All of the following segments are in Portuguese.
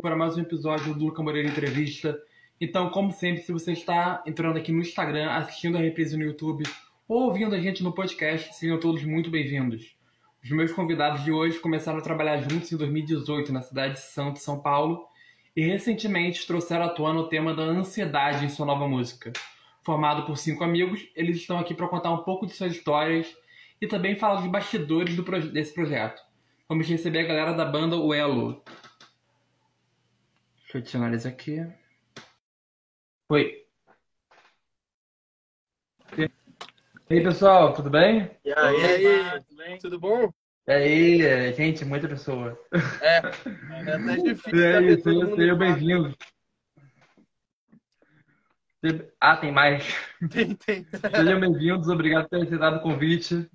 para mais um episódio do Luca Moreira Entrevista. Então, como sempre, se você está entrando aqui no Instagram, assistindo a reprise no YouTube ou ouvindo a gente no podcast, sejam todos muito bem-vindos. Os meus convidados de hoje começaram a trabalhar juntos em 2018 na cidade de Santo, São Paulo, e recentemente trouxeram à tona o tema da ansiedade em sua nova música. Formado por cinco amigos, eles estão aqui para contar um pouco de suas histórias e também falar dos bastidores do proje desse projeto. Vamos receber a galera da banda O Elo. Deixa eu adicionar eles aqui. Oi. E aí, pessoal, tudo bem? E aí, e aí? tudo bem? Tudo bom? E aí, gente, muita pessoa. É, é até difícil. E aí, sejam bem-vindos. Ah, tem mais. Tem, tem. Sejam bem-vindos, obrigado por ter aceitado o convite.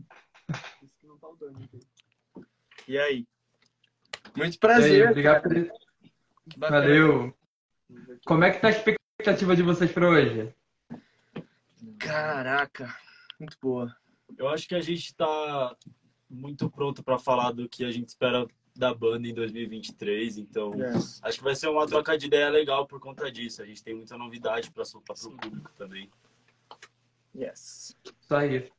E aí? Muito prazer. Aí, obrigado por... Valeu. Como é que tá a expectativa de vocês para hoje? Caraca, muito boa. Eu acho que a gente está muito pronto para falar do que a gente espera da banda em 2023, então yes. acho que vai ser uma troca de ideia legal por conta disso. A gente tem muita novidade para soltar para o público também. Yes. Isso aí.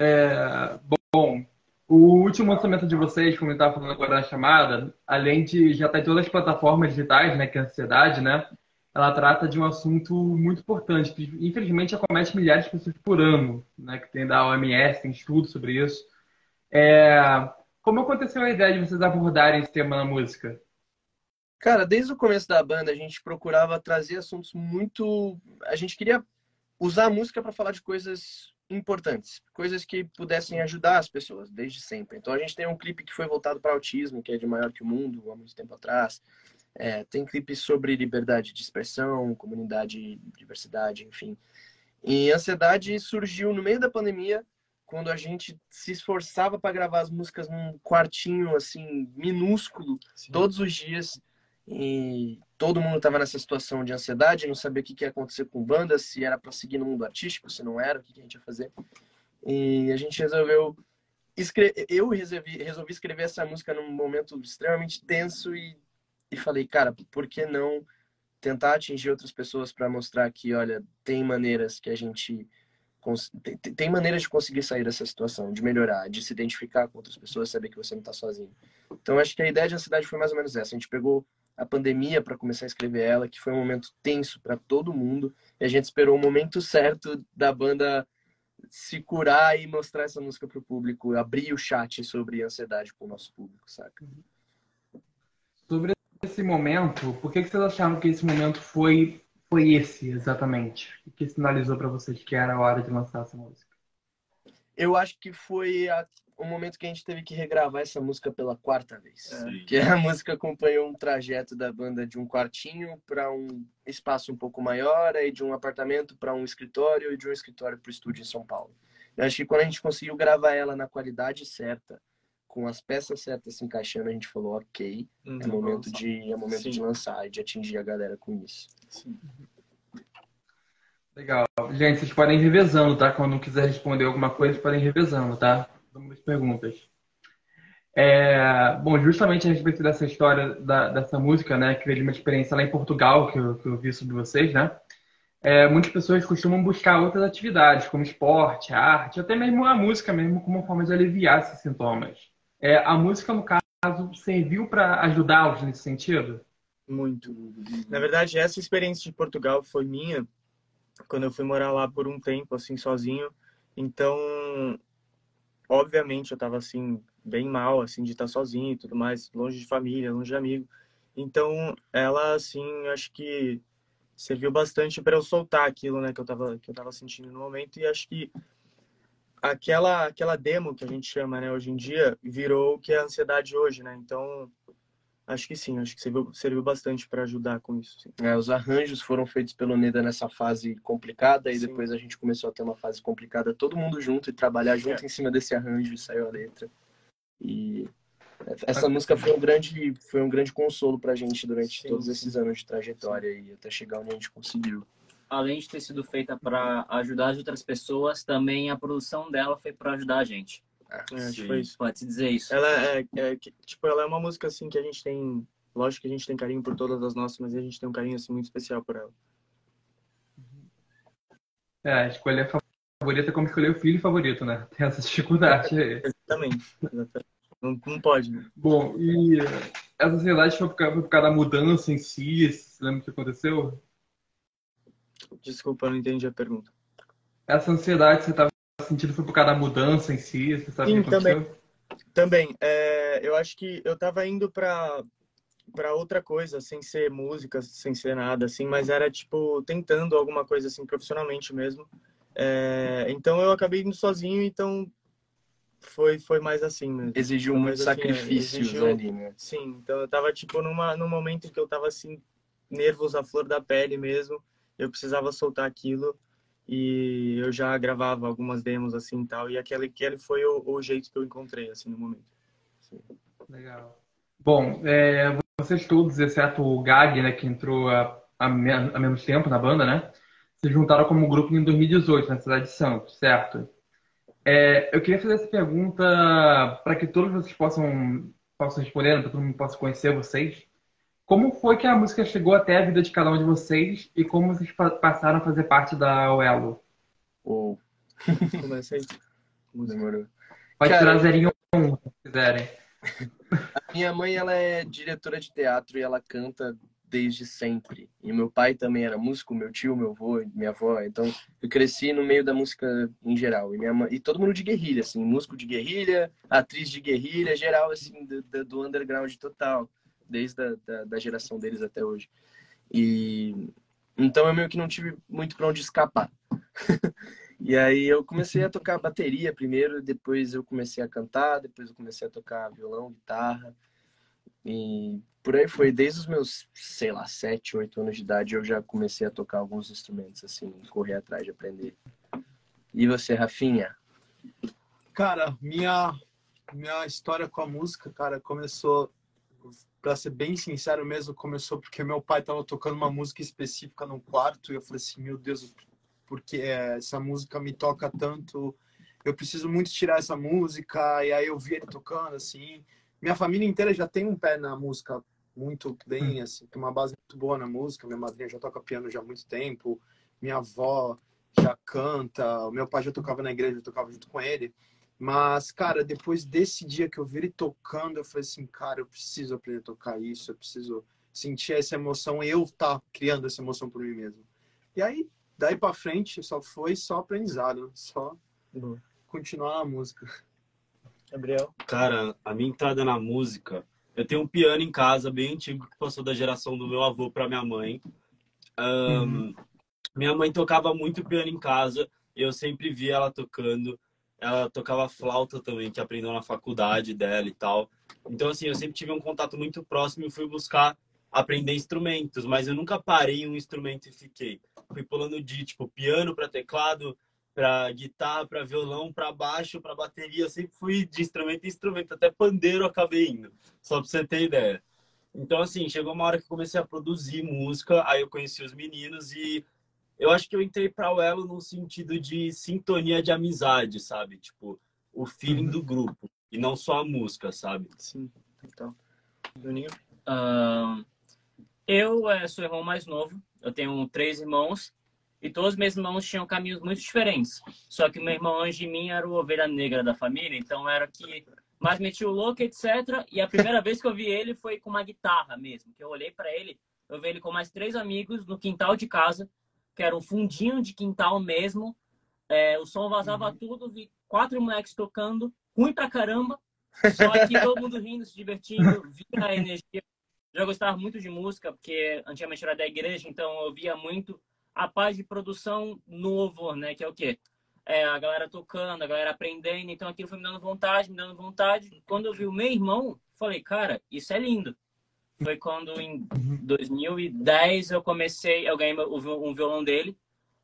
É, bom, o último lançamento de vocês, como eu estava falando agora na chamada, além de já estar tá em todas as plataformas digitais, né, que é a ansiedade, né, ela trata de um assunto muito importante, que infelizmente acomete milhares de pessoas por ano, né, que tem da OMS, tem estudos sobre isso. É, como aconteceu a ideia de vocês abordarem esse tema na música? Cara, desde o começo da banda a gente procurava trazer assuntos muito. A gente queria usar a música para falar de coisas importantes, coisas que pudessem ajudar as pessoas desde sempre. Então a gente tem um clipe que foi voltado para autismo, que é de maior que o mundo, há muito tempo atrás. É, tem clipes sobre liberdade de expressão, comunidade, diversidade, enfim. E ansiedade surgiu no meio da pandemia quando a gente se esforçava para gravar as músicas num quartinho assim minúsculo Sim. todos os dias e todo mundo estava nessa situação de ansiedade, não sabia o que, que ia acontecer com banda, se era para seguir no mundo artístico, se não era, o que, que a gente ia fazer. E a gente resolveu escrever, eu resolvi, resolvi escrever essa música num momento extremamente tenso e, e falei, cara, por que não tentar atingir outras pessoas para mostrar que, olha, tem maneiras que a gente tem, maneiras de conseguir sair dessa situação, de melhorar, de se identificar com outras pessoas, saber que você não está sozinho. Então, acho que a ideia de ansiedade foi mais ou menos essa. A gente pegou a pandemia para começar a escrever ela, que foi um momento tenso para todo mundo, e a gente esperou o momento certo da banda se curar e mostrar essa música para o público, abrir o chat sobre ansiedade para o nosso público, saca? Sobre esse momento, por que, que vocês acharam que esse momento foi foi esse exatamente? O que sinalizou para vocês que era a hora de lançar essa música? Eu acho que foi a, o momento que a gente teve que regravar essa música pela quarta vez. É. Que a música acompanhou um trajeto da banda de um quartinho para um espaço um pouco maior, aí de um apartamento para um escritório e de um escritório para o estúdio em São Paulo. Eu acho que quando a gente conseguiu gravar ela na qualidade certa, com as peças certas se encaixando, a gente falou, ok, hum, é momento, de, é momento de lançar e de atingir a galera com isso. Sim. Legal. Gente, vocês podem ir revezando, tá? Quando quiser responder alguma coisa, podem ir revezando, tá? Às perguntas. É, bom, justamente a respeito dessa história da, dessa música, né? Que veio de uma experiência lá em Portugal, que eu, que eu vi sobre vocês, né? É, muitas pessoas costumam buscar outras atividades, como esporte, arte, até mesmo a música mesmo, como forma de aliviar esses sintomas. É, a música, no caso, serviu para ajudá-los nesse sentido? Muito. Na verdade, essa experiência de Portugal foi minha quando eu fui morar lá por um tempo, assim, sozinho. Então, obviamente, eu estava assim, bem mal, assim, de estar sozinho e tudo mais, longe de família, longe de amigo. Então, ela, assim, acho que serviu bastante para eu soltar aquilo, né, que eu estava que eu tava sentindo no momento. E acho que aquela, aquela demo que a gente chama, né, hoje em dia, virou o que é a ansiedade hoje, né? Então, Acho que sim, acho que serviu, serviu bastante para ajudar com isso. É, os arranjos foram feitos pelo Neda nessa fase complicada e sim. depois a gente começou a ter uma fase complicada todo mundo junto e trabalhar junto é. em cima desse arranjo e saiu a letra. E essa ah, música foi um grande foi um grande consolo pra gente durante sim, todos esses anos de trajetória sim. e até chegar onde a gente conseguiu. Além de ter sido feita para ajudar as outras pessoas, também a produção dela foi para ajudar a gente. É, foi isso. Pode dizer isso. Ela é, é, tipo, ela é uma música assim que a gente tem lógico que a gente tem carinho por todas as nossas, mas a gente tem um carinho assim muito especial por ela. É, escolher a favorita é como escolher o filho favorito, né? Tem essa dificuldade aí. Exatamente. exatamente. Não, não pode, né? Bom, e essa ansiedade foi por, causa, foi por causa da mudança em si? Você lembra o que aconteceu? Desculpa, eu não entendi a pergunta. Essa ansiedade que você estava sentindo foi por causa da mudança em si? Você sabe Sim, também. Também. É, eu acho que eu estava indo para para outra coisa, sem ser música, sem ser nada, assim, mas era, tipo, tentando alguma coisa, assim, profissionalmente mesmo. É, então eu acabei indo sozinho, então foi, foi mais assim mesmo. Exigiu Foi muitos assim, é, sacrifícios exigiu- ali, né? Sim, então eu tava, tipo, numa, num momento que eu tava, assim, nervos à flor da pele mesmo. Eu precisava soltar aquilo e eu já gravava algumas demos, assim, e tal. E aquele, aquele foi o, o jeito que eu encontrei, assim, no momento. Legal. Bom, é, vocês todos, exceto o Gag, né, que entrou há, há, me- há menos tempo na banda, né? Se juntaram como grupo em 2018, na cidade de Santos, certo? É, eu queria fazer essa pergunta para que todos vocês possam, possam responder, para que todo mundo possa conhecer vocês. Como foi que a música chegou até a vida de cada um de vocês e como vocês pa- passaram a fazer parte da Oelo? Ou Começa aí. demorou. Pode Cara, tirar zerinho um, se quiserem. Minha mãe, ela é diretora de teatro e ela canta desde sempre. E meu pai também era músico, meu tio, meu avô, minha avó. Então, eu cresci no meio da música em geral. E, minha mãe, e todo mundo de guerrilha, assim, músico de guerrilha, atriz de guerrilha, geral, assim, do- do underground total, desde a da, da geração deles até hoje. E então eu meio que não tive muito para onde escapar. E aí eu comecei a tocar bateria primeiro, depois eu comecei a cantar, depois eu comecei a tocar violão, guitarra. E por aí foi, desde os meus, sei lá, sete, oito anos de idade, eu já comecei a tocar alguns instrumentos, assim, correr atrás de aprender. E você, Rafinha? Cara, minha, minha história com a música, cara, começou, pra ser bem sincero mesmo, começou porque meu pai tava tocando uma música específica no quarto e eu falei assim, meu Deus, porque essa música me toca tanto, eu preciso muito tirar essa música, e aí eu vi ele tocando, assim. Minha família inteira já tem um pé na música muito bem, assim, tem uma base muito boa na música, minha madrinha já toca piano já há muito tempo, minha avó já canta, o meu pai já tocava na igreja, eu tocava junto com ele. Mas, cara, depois desse dia que eu vi ele tocando, eu falei assim, cara, eu preciso aprender a tocar isso, eu preciso sentir essa emoção, eu tá criando essa emoção por mim mesmo. E aí, daí pra frente, só foi só aprendizado, só Boa. continuar a música. Gabriel? Cara, a minha entrada na música, eu tenho um piano em casa bem antigo que passou da geração do meu avô para minha mãe. Ahn, Minha mãe tocava muito piano em casa, eu sempre via ela tocando. Ela tocava flauta também, que aprendeu na faculdade dela e tal. Então, assim, eu sempre tive um contato muito próximo e fui buscar aprender instrumentos, mas eu nunca parei um instrumento e fiquei. Fui pulando de, tipo, piano para teclado, para guitarra, para violão, para baixo, para bateria. Eu sempre fui de instrumento em instrumento, até pandeiro eu acabei indo, só para você ter ideia. Então, assim, chegou uma hora que comecei a produzir música, aí eu conheci os meninos e eu acho que eu entrei para o Elo no sentido de sintonia de amizade, sabe? Tipo, o feeling do grupo e não só a música, sabe? Sim, então. Juninho? Ahn, eu eh, sou irmão mais novo. Eu tenho três irmãos. E todos os meus irmãos tinham caminhos muito diferentes. Só que o meu irmão antes de mim era o ovelha negra da família. Então era que mais metia o louco, etc. E a primeira vez que eu vi ele foi com uma guitarra mesmo. Que eu olhei para ele, eu vi ele com mais três amigos no quintal de casa. Que era um fundinho de quintal mesmo. É, o som vazava tudo. Vi quatro moleques tocando. Ruim pra caramba. Só que todo mundo rindo, se divertindo. Via a energia já gostava muito de música, porque antigamente era da igreja, então eu via muito a parte de produção no louvor, né? Que é o quê? É, a galera tocando, a galera aprendendo, então aquilo foi me dando vontade, me dando vontade. Quando eu vi o meu irmão, falei, cara, isso é lindo. Foi quando em 2010 eu comecei, eu ganhei um violão dele,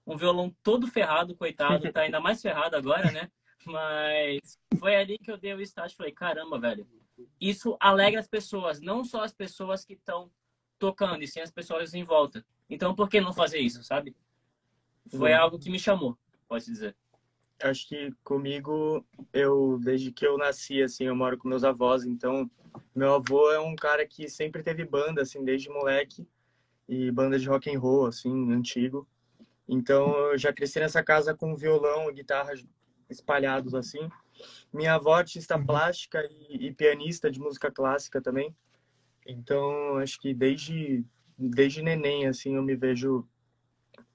um violão todo ferrado, coitado, tá ainda mais ferrado agora, né? Mas foi ali que eu dei o start, falei, caramba, velho, isso alegra as pessoas, não só as pessoas que estão tocando, e sim as pessoas em volta. Então, por que não fazer isso, sabe? Foi Bom. algo que me chamou, pode dizer. acho que comigo, eu, desde que eu nasci, assim, eu moro com meus avós, então meu avô é um cara que sempre teve banda, assim, desde moleque, e banda de rock and roll, assim, antigo. Então eu já cresci nessa casa com violão e guitarra espalhados, assim. Minha avó artista plástica e, e pianista de música clássica também. Então acho que desde, desde neném, assim, eu me vejo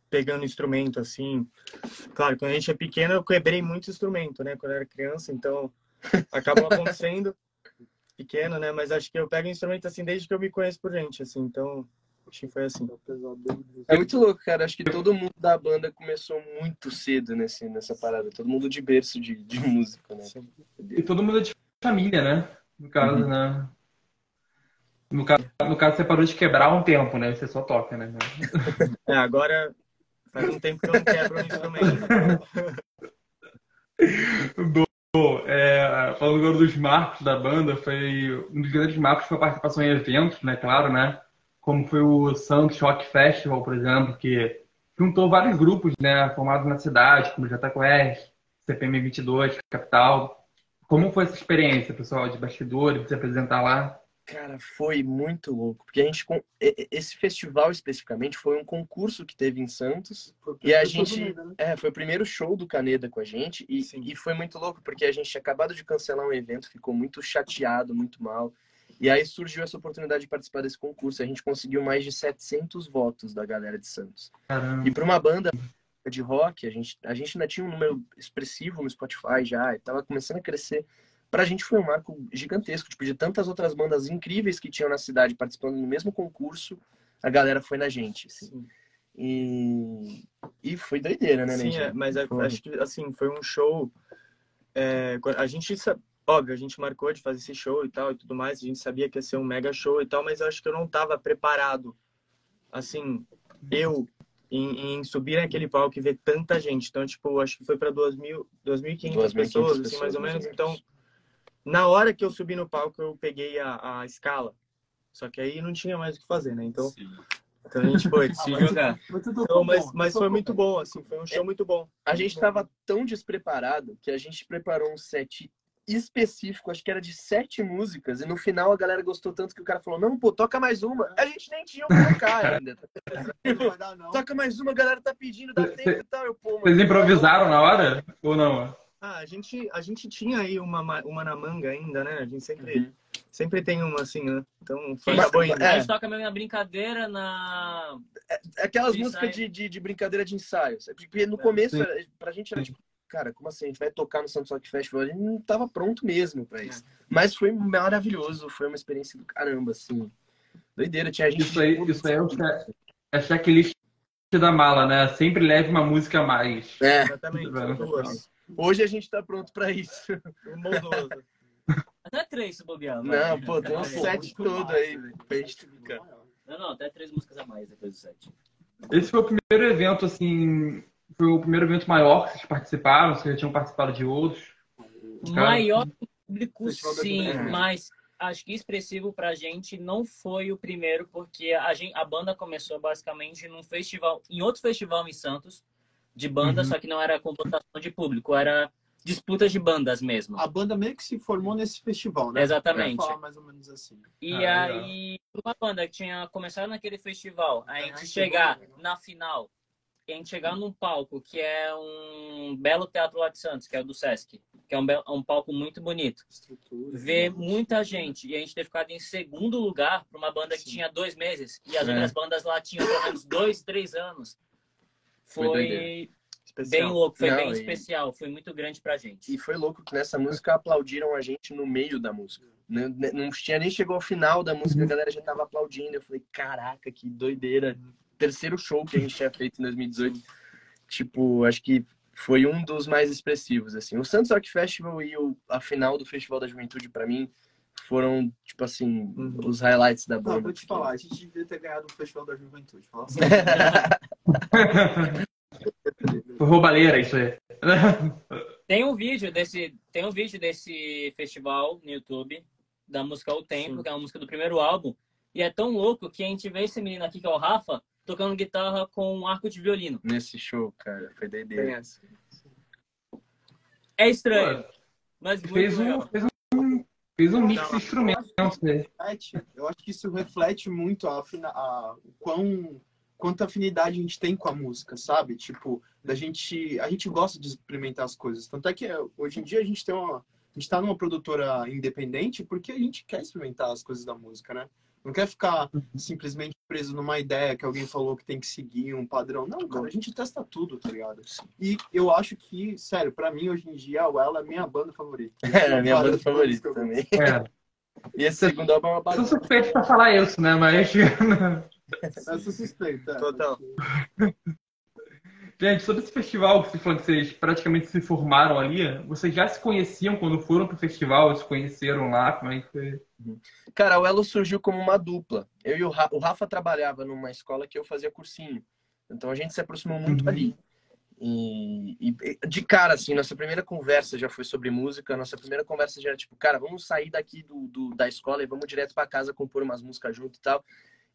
pegando instrumento, assim. Claro, quando a gente é pequeno, eu quebrei muito instrumento, né? Quando eu era criança, então acabou acontecendo pequeno, né? Mas acho que eu pego instrumento, assim, desde que eu me conheço por gente, assim. Então, acho que foi assim. É muito louco, cara. Acho que todo mundo da banda começou muito cedo nesse, nessa parada. Todo mundo de berço de, de música, né? E todo mundo é de família, né? No caso, Uhum. né? No caso, no caso, você parou de quebrar há um tempo, né? Você só toca, né? É, agora faz um tempo que eu não quebro um instrumento. Bom, é, falando agora dos marcos da banda, foi um dos grandes marcos foi a participação em eventos, né? Claro, né? Como foi o Santos Rock Festival, por exemplo, que juntou vários grupos, né? Formados na cidade, como Quest, CPM 22, Capital. Como foi essa experiência, pessoal, de bastidores, de se apresentar lá? Cara, foi muito louco. Porque a gente. Esse festival especificamente foi um concurso que teve em Santos. E a gente. É, foi o primeiro show do Caneda com a gente. E, Sim. e foi muito louco, porque a gente tinha acabado de cancelar um evento, ficou muito chateado, muito mal. E aí surgiu essa oportunidade de participar desse concurso. A gente conseguiu mais de 700 votos da galera de Santos. Caramba. E para uma banda de rock, a gente, a gente ainda tinha um número expressivo no Spotify já, e tava começando a crescer. Pra gente foi um marco gigantesco, tipo, de tantas outras bandas incríveis que tinham na cidade participando no mesmo concurso, a galera foi na gente, assim. Sim. E, e foi doideira, né, Sim, é, mas Foi. acho que assim foi um show. é, a gente óbvio, a gente marcou de fazer esse show e tal e tudo mais. A gente sabia que ia ser um mega show e tal, mas eu acho que eu não estava preparado. Assim, eu em, em subir naquele palco e ver tanta gente. Então, tipo, acho que foi para 2.000, 2.500 2.500 pessoas, assim, mais ou menos. Então, na hora que eu subi no palco, eu peguei a, a escala. Só que aí não tinha mais o que fazer, né? Então, então a gente foi. Se jogar. Então, mas, mas foi muito bom, assim, foi um show muito bom. A gente tava tão despreparado que a gente preparou um set específico, acho que era de sete músicas, e no final a galera gostou tanto que o cara falou, não, pô, toca mais uma. A gente nem tinha o que tocar ainda. Não vai dar, não. Toca mais uma, a galera tá pedindo, dá tempo e tal. Eu, pô, mano, Vocês improvisaram na hora? Ou não? Ah, a gente, a gente tinha aí uma, ma- uma na manga ainda, né? A gente sempre, Uhum. sempre tem uma assim, né? Então foi Mas- acabou indo. é. A gente toca meio na brincadeira, na. Aquelas De músicas de, de, de brincadeira de ensaio. sabe? Porque no começo, Sim. era- pra gente era tipo, cara, como assim? A gente vai tocar no Santos Rock Festival? A gente não tava pronto mesmo pra isso. Mas foi maravilhoso, foi uma experiência do caramba, assim. Doideira, tinha gente. Isso aí, isso aí é o che- é checklist da mala, né? Sempre leve uma música a mais. É, Exatamente, duas. Hoje a gente tá pronto pra isso. Até três se bobear. Não, pô, tem um É. set todo aí ficar. Não, não, até três músicas a mais depois do set. Esse foi o primeiro evento, assim. Foi o primeiro evento maior que vocês participaram, vocês já tinham participado de outros. Cara, Maior público, Festival da sim, mas acho que expressivo pra gente não foi o primeiro, porque a, gente, a banda começou basicamente num festival, em outro festival em Santos, de banda, Uhum. só que não era com votação de público, era disputas de bandas mesmo. A banda meio que se formou nesse festival, né? Exatamente. Falar mais ou menos assim. E Ah, aí, uma banda que tinha começado naquele festival, a gente chegar né? na final, a gente chegar num palco que é um belo teatro lá de Santos, que é o do Sesc, que é um, belo- um palco muito bonito. Estrutura. Ver muita gente e a gente ter ficado em segundo lugar para uma banda que Sim. tinha dois meses e as É. outras bandas lá tinham pelo menos dois, três anos. Foi bem louco, foi Não, bem e- especial, foi muito grande pra gente. E foi louco que nessa música aplaudiram a gente no meio da música. Não, não tinha nem chegou ao final da música, a galera já tava aplaudindo. Eu falei, caraca, que doideira. Terceiro show que a gente tinha feito em 2018. Tipo, acho que foi um dos mais expressivos, assim. O Santos Rock Festival e o, a final do Festival da Juventude, pra mim, foram, tipo assim, Uhum. os highlights da Ah, banda. vou te falar, a gente devia ter ganhado o Festival da Juventude. Fala assim. Roubalheira isso aí. Tem um vídeo desse, tem um vídeo desse festival no YouTube da música O Tempo, Sim. que é uma música do primeiro álbum, e é tão louco que a gente vê esse menino aqui que é o Rafa tocando guitarra com um arco de violino. Nesse show, cara, foi doideira. É estranho, mas muito Fez um, legal. fez um, fez um mix de instrumentos. né? eu acho que isso reflete muito a, a- o quão quanta afinidade a gente tem com a música, sabe? Tipo, da gente a gente gosta de experimentar as coisas. Tanto é que hoje em dia a gente tem uma a gente tá numa produtora independente porque a gente quer experimentar as coisas da música, né? Não quer ficar simplesmente preso numa ideia que alguém falou que tem que seguir um padrão. Não, cara, a gente testa tudo, tá ligado? E eu acho que, sério, pra mim hoje em dia a Well é a minha banda favorita. É, a minha banda favorita eu também. É. E esse segundo álbum é uma Sou bagunça. suspeito pra falar isso, né? Mas. Essa suspeita. é. Total. Gente, sobre esse festival que você falou que vocês praticamente se formaram ali, vocês já se conheciam quando foram pro festival? Se conheceram lá? Como é que foi? Cara, o Elo surgiu como uma dupla. Eu e o Rafa, o Rafa trabalhava numa escola que eu fazia cursinho. Então a gente se aproximou muito Uhum. ali. E, e de cara, assim, nossa primeira conversa já foi sobre música. Nossa primeira conversa já era tipo, cara, vamos sair daqui do, do- da escola e vamos direto pra casa compor umas músicas junto e tal.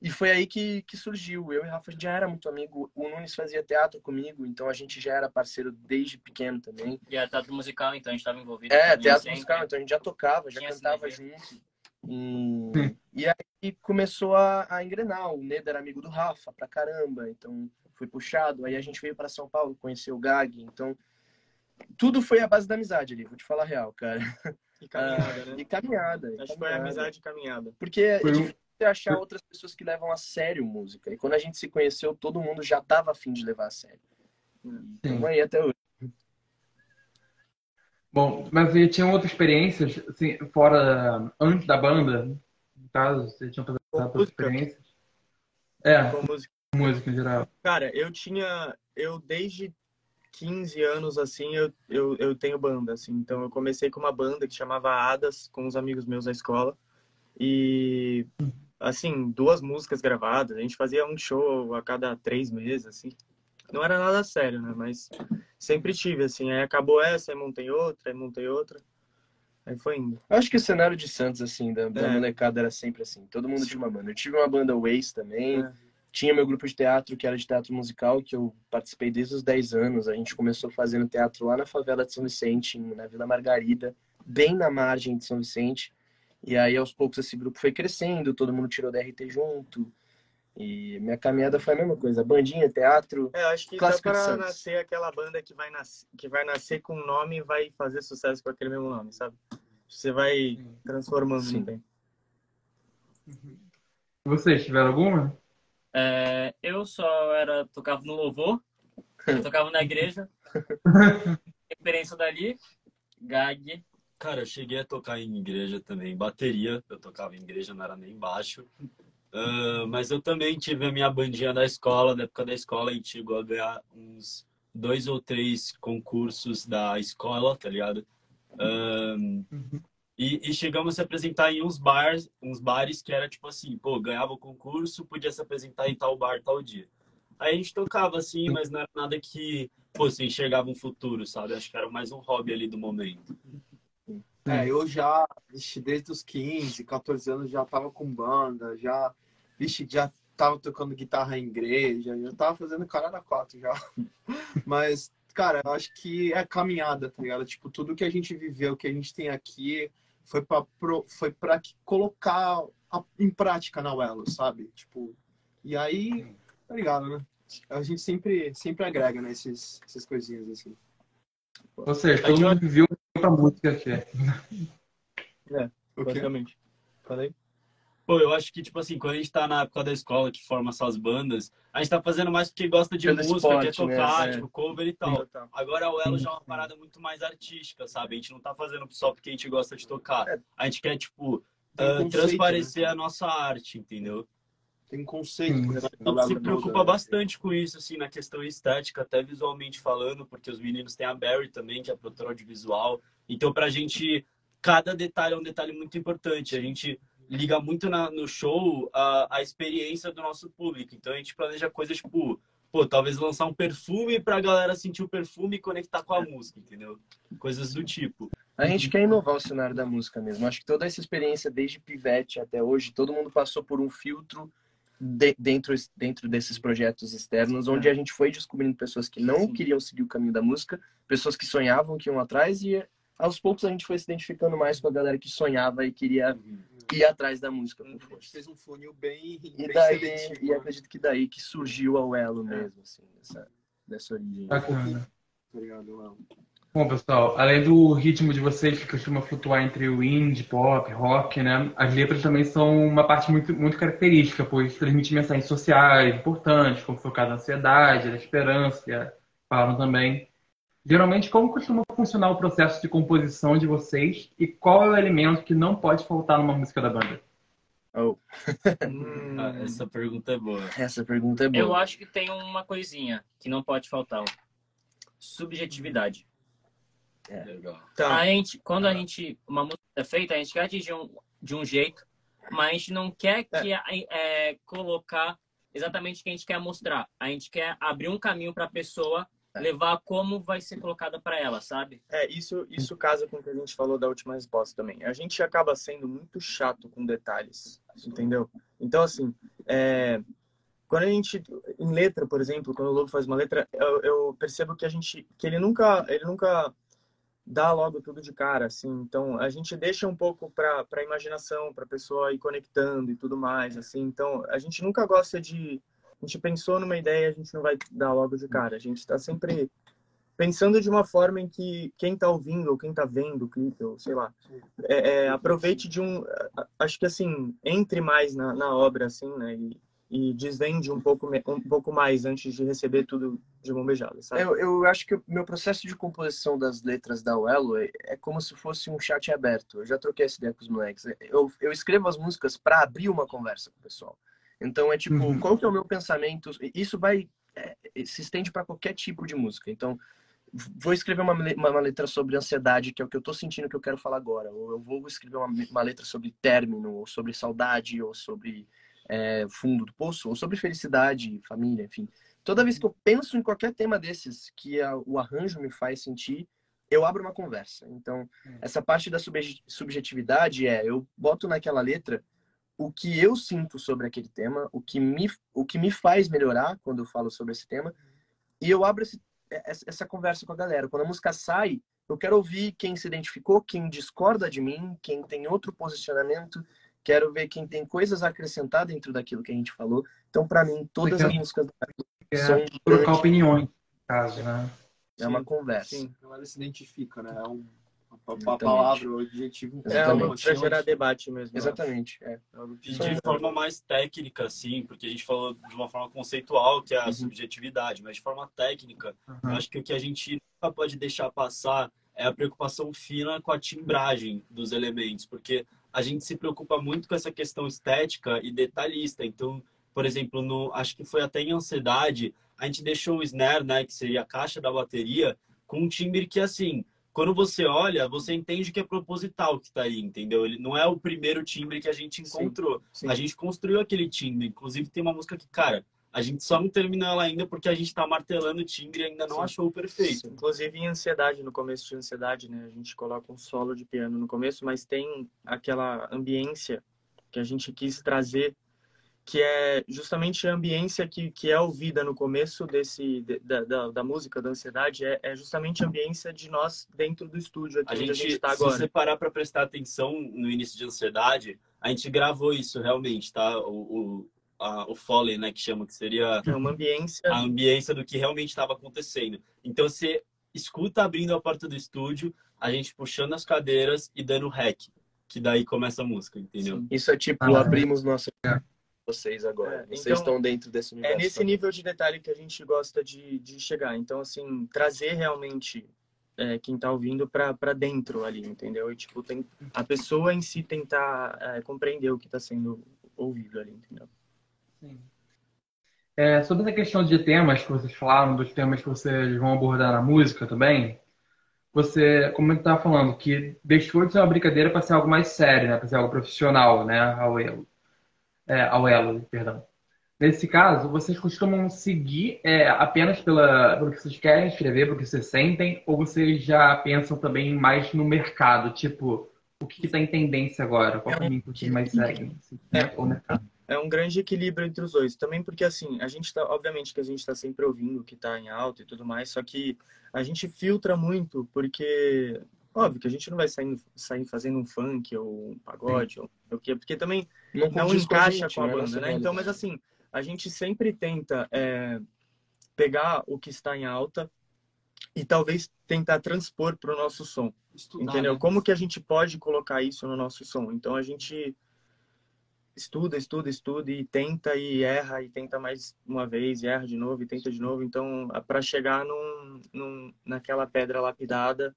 E foi aí que, que surgiu. Eu e o Rafa já era muito amigo. O Nunes fazia teatro comigo, então a gente já era parceiro desde pequeno também. E era teatro musical, então a gente estava envolvido. É, teatro sempre. musical, então a gente já tocava, já Tinha cantava junto. E, e aí começou a, a engrenar. O Neda era amigo do Rafa pra caramba, então fui puxado. Aí a gente veio para São Paulo, conheceu o Gag, então tudo foi a base da amizade ali, vou te falar a real, cara. E caminhada, né? E caminhada. Acho que foi amizade e caminhada. Porque é Foi um- difícil você achar outras pessoas que levam a sério música. E quando a gente se conheceu, todo mundo já tava afim de levar a sério. Então aí até hoje. Bom, mas e tinham outras experiências, assim, fora, antes da banda? No caso, vocês tinham passado por outras experiências? É, Com música. música em geral. Cara, eu tinha. Eu desde 15 anos, assim, eu, eu, eu tenho banda, assim. Então eu comecei com uma banda que chamava Adas, com uns amigos meus da escola. E, assim, duas músicas gravadas. A gente fazia um show a cada três meses, assim. Não era nada sério, né? Mas sempre tive, assim. Aí acabou essa, aí montei outra, aí montei outra. Aí foi indo. Eu acho que o cenário de Santos, assim, da, da É. molecada era sempre assim. Todo mundo tinha uma banda. Eu tive uma banda Waze também. É. Tinha meu grupo de teatro, que era de teatro musical, que eu participei desde os 10 anos. A gente começou fazendo teatro lá na favela de São Vicente, na Vila Margarida, bem na margem de São Vicente. E aí, aos poucos, esse grupo foi crescendo, todo mundo tirou DRT junto. E minha caminhada foi a mesma coisa. Bandinha, teatro. É, eu acho que Clássico dá pra nascer aquela banda que vai, nas... que vai nascer com um nome e vai fazer sucesso com aquele mesmo nome, sabe? Você vai transformando Sim. tempo. Vocês tiveram alguma? É, eu só era tocava no louvor, eu tocava na igreja. Experiência dali, gag. Cara, eu cheguei a tocar em igreja também, bateria. Eu tocava em igreja, não era nem baixo. Ah, mas eu também tive a minha bandinha da escola, da época da escola, a gente chegou a ganhar uns dois ou três concursos da escola, tá ligado? Ah, e, e chegamos a se apresentar em uns bars, uns bares que era tipo assim, pô, ganhava o concurso, podia se apresentar em tal bar tal dia. Aí a gente tocava assim, mas não era nada que, pô, você enxergava um futuro, sabe? Acho que era mais um hobby ali do momento. É, eu já, vixe, desde os 15, 14 anos já tava com banda, já, vixe, já tava tocando guitarra em igreja, já tava fazendo caralho a quatro já. Mas, cara, eu acho que é caminhada, tá ligado? Tipo, tudo que a gente viveu, que a gente tem aqui, foi pra, pro- foi pra que- colocar a- em prática na Uelo, sabe? Tipo, e aí, tá ligado, né? A gente sempre, sempre agrega, né, esses, essas coisinhas assim. Ou seja, todo mundo viveu pra música aqui. O quê? Basicamente. Falei? Pô, eu acho que, tipo assim, quando a gente tá na época da escola que forma essas bandas, a gente tá fazendo mais porque gosta de Pelo música, esporte, quer tocar, né? tipo, cover e tal. Total. Agora o Elo já é uma parada muito mais artística, sabe? A gente não tá fazendo só porque a gente gosta de tocar. É. A gente quer, tipo, conceito, transparecer né? a nossa arte, entendeu? Tem um conceito. Sim. A se preocupa toda, né? bastante com isso, assim, na questão estética, até visualmente falando, porque os meninos têm a Barry também, que é a produtora audiovisual. Então, pra gente, cada detalhe é um detalhe muito importante. A gente liga muito na- no show a, a experiência do nosso público. Então, a gente planeja coisas tipo, pô, talvez lançar um perfume pra galera sentir o perfume e conectar com a música, entendeu? Coisas do tipo. A gente quer inovar o cenário da música mesmo. Acho que toda essa experiência, desde pivete até hoje, todo mundo passou por um filtro de, dentro, dentro desses projetos externos, onde a gente foi descobrindo pessoas que não Sim. queriam seguir o caminho da música, pessoas que sonhavam, que iam atrás, e aos poucos a gente foi se identificando mais com a galera que sonhava e queria ir atrás da música A com gente fez um funil bem, E bem daí, seletivo, e né? acredito que daí que surgiu a Uelo mesmo, assim, dessa, dessa origem. Bacana. Tá ligado? Well. Bom, pessoal, além do ritmo de vocês que costuma flutuar entre o indie, pop, rock, né? As letras também são uma parte muito, muito característica, pois transmitem mensagens sociais importantes, como foi o caso da ansiedade, da esperança, que falam também. Geralmente, como costuma funcionar o processo de composição de vocês e qual é o elemento que não pode faltar numa música da banda? Oh, Hum, essa pergunta é boa. essa pergunta é boa. Eu acho que tem uma coisinha que não pode faltar. Subjetividade. Legal. tá. A gente, quando a gente, uma música é feita, a gente quer atingir um, de um jeito, mas a gente não quer que é, colocar exatamente o que a gente quer mostrar. A gente quer abrir um caminho para a pessoa levar como vai ser colocada para ela, sabe? É, isso, isso casa com o que a gente falou da última resposta também. A gente acaba sendo muito chato com detalhes, entendeu? Então, assim, é, quando a gente, em letra, por exemplo, quando o Lobo faz uma letra, eu, eu percebo que a gente, que ele nunca, ele nunca dá logo tudo de cara, assim. Então, a gente deixa um pouco para para imaginação, para a pessoa ir conectando e tudo mais, assim. Então, a gente nunca gosta de a gente pensou numa ideia, a gente não vai dar logo de cara. A gente está sempre pensando de uma forma em que quem está ouvindo ou quem está vendo o clipe, ou sei lá, é, é, aproveite de um, acho que assim, entre mais na, na obra, assim, né, e, e desvende um pouco, um pouco mais antes de receber tudo de mão beijada, sabe? Eu, eu acho que o meu processo de composição das letras da Uelo é, é como se fosse um chat aberto. Eu já troquei essa ideia com os moleques. Eu, eu escrevo as músicas para abrir uma conversa com o pessoal. Então é tipo, Uhum. qual que é o meu pensamento? Isso vai é, se estende para qualquer tipo de música. Então vou escrever uma, uma, uma letra sobre ansiedade, que é o que eu tô sentindo que eu quero falar agora. Ou eu vou escrever uma, uma letra sobre término, ou sobre saudade, ou sobre é, fundo do poço, ou sobre felicidade, família, enfim. Toda vez que eu penso em qualquer tema desses que a- o arranjo me faz sentir, eu abro uma conversa. Então, essa parte da subje- subjetividade é eu boto naquela letra o que eu sinto sobre aquele tema, o que me, o que me faz melhorar quando eu falo sobre esse tema, e eu abro esse- essa essa conversa com a galera. Quando a música sai, eu quero ouvir quem se identificou, quem discorda de mim, quem tem outro posicionamento, quero ver quem tem coisas a acrescentar dentro daquilo que a gente falou. Então, para mim, todas as Legal. músicas É, são trocar opiniões, no caso, né? é uma conversa. Sim. Então ela se identifica, né? É um, uma, Exatamente. palavra, o adjetivo. É uma para gerar debate mesmo. Exatamente. É. E de forma mais técnica, assim, porque a gente falou de uma forma conceitual, que é a Uhum. subjetividade, mas de forma técnica, eu Uhum. acho que o que a gente nunca pode deixar passar é a preocupação fina com a timbragem dos elementos, porque a gente se preocupa muito com essa questão estética e detalhista. Então, por exemplo, no, acho que foi até em Ansiedade, a gente deixou o snare, né, que seria a caixa da bateria, com um timbre que, assim, quando você olha, você entende que é proposital que tá aí, entendeu? Ele não é o primeiro timbre que a gente encontrou. Sim. A gente construiu aquele timbre. Inclusive, tem uma música que, cara, a gente só não terminou ela ainda porque a gente tá martelando o timbre e ainda não Sim. achou o perfeito. Inclusive em ansiedade, no começo de ansiedade, né? A gente coloca um solo de piano no começo, mas tem aquela ambiência que a gente quis trazer, que é justamente a ambiência que, que é ouvida no começo desse de- da, da, da música da ansiedade, é, é justamente a ambiência de nós dentro do estúdio aqui A gente, a gente tá se agora. você parar pra prestar atenção no início de ansiedade, a gente gravou isso realmente, tá? O, o, a, o Foley, né, que chama, que seria É uma ambiência a ambiência do que realmente estava acontecendo. Então você escuta abrindo a porta do estúdio, a gente puxando as cadeiras e dando rec, que daí começa a música, entendeu? Isso é tipo, Ah, abrimos nosso vocês agora. É, Vocês então, estão dentro desse É universo. nesse nível de detalhe que a gente gosta de, de chegar. Então, assim, trazer realmente é, quem tá ouvindo para dentro ali, entendeu? E, tipo, tem, a pessoa em si tentar é, compreender o que tá sendo ouvido ali, entendeu? Sim. É, sobre essa questão de temas que vocês falaram, dos temas que vocês vão abordar na música também, você, como eu estava falando, que deixou de ser uma brincadeira para ser algo mais sério, né? Para ser algo profissional, né? Ao elo. É, ao elo, perdão. Nesse caso, vocês costumam seguir é, apenas pela, pelo que vocês querem escrever, pelo que vocês sentem, ou vocês já pensam também mais no mercado? Tipo, o que está em tendência agora? Qual caminho que vocês mais seguem? Assim, né? Ou mercado? É um grande equilíbrio entre os dois. Também porque, assim, a gente tá, obviamente que a gente está sempre ouvindo o que está em alta e tudo mais, só que a gente filtra muito, porque, óbvio que a gente não vai sair, sair fazendo um funk ou um pagode, ou o quê, porque também não, não encaixa com a, gente, com a banda, né? Então, mas assim, a gente sempre tenta é, pegar o que está em alta e talvez tentar transpor para o nosso som. Estudar, entendeu? Né? Como que a gente pode colocar isso no nosso som? Então a gente estuda, estuda, estuda e tenta e erra e tenta mais uma vez e erra de novo e tenta de novo. Então, para chegar num, num, naquela pedra lapidada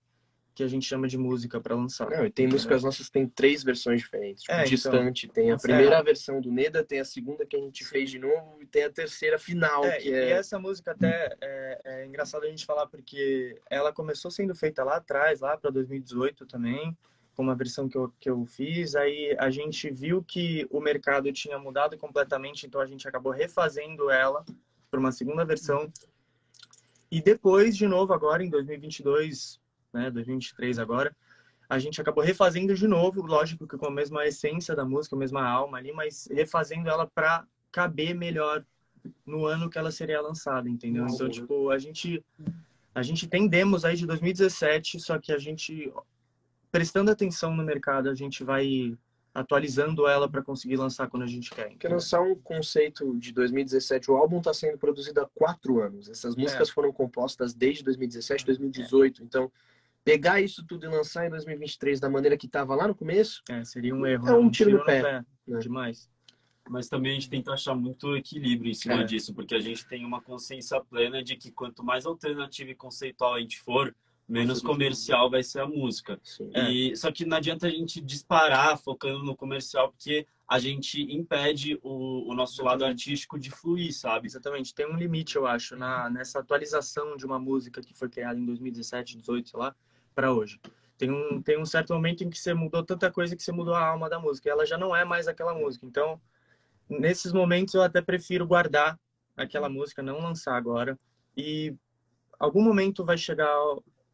que a gente chama de música para lançar. Não, e tem músicas nossas tem três versões diferentes. Tipo, é, então. Distante, então, tem a primeira é. versão do Neda, tem a segunda que a gente fez de novo e tem a terceira final. É, que e, é... e essa música até é, é, engraçado a gente falar porque ela começou sendo feita lá atrás, lá para 2018 também com uma versão que eu, que eu fiz. Aí a gente viu que o mercado tinha mudado completamente, então a gente acabou refazendo ela para uma segunda versão. E depois, de novo, agora em 2022, né, 2023 agora, a gente acabou refazendo de novo, lógico que com a mesma essência da música, a mesma alma ali, mas refazendo ela para caber melhor no ano que ela seria lançada, entendeu? Então, tipo, a gente a gente tem demos aí de 2017, só que a gente prestando atenção no mercado, a gente vai atualizando ela para conseguir lançar quando a gente quer. Quer lançar um conceito de 2017. O álbum está sendo produzido há quatro anos. Essas músicas é. foram compostas desde 2017, 2018. É. Então, pegar isso tudo e lançar em 2023 da maneira que estava lá no começo, é, seria um erro. É um, tiro, no pé. pé. Né? Demais. Mas também a gente tenta achar muito equilíbrio em cima é. disso, porque a gente tem uma consciência plena de que quanto mais alternativa e conceitual a gente for, menos comercial vai ser a música. E, Só que não adianta a gente disparar focando no comercial, porque a gente impede o, o nosso lado artístico de fluir, sabe? Exatamente. Tem um limite, eu acho, na, nessa atualização de uma música que foi criada em 2017, 2018, sei lá, para hoje. Tem um, tem um certo momento em que você mudou tanta coisa que você mudou a alma da música. Ela já não é mais aquela música. Então, nesses momentos, eu até prefiro guardar aquela música, não lançar agora. E algum momento vai chegar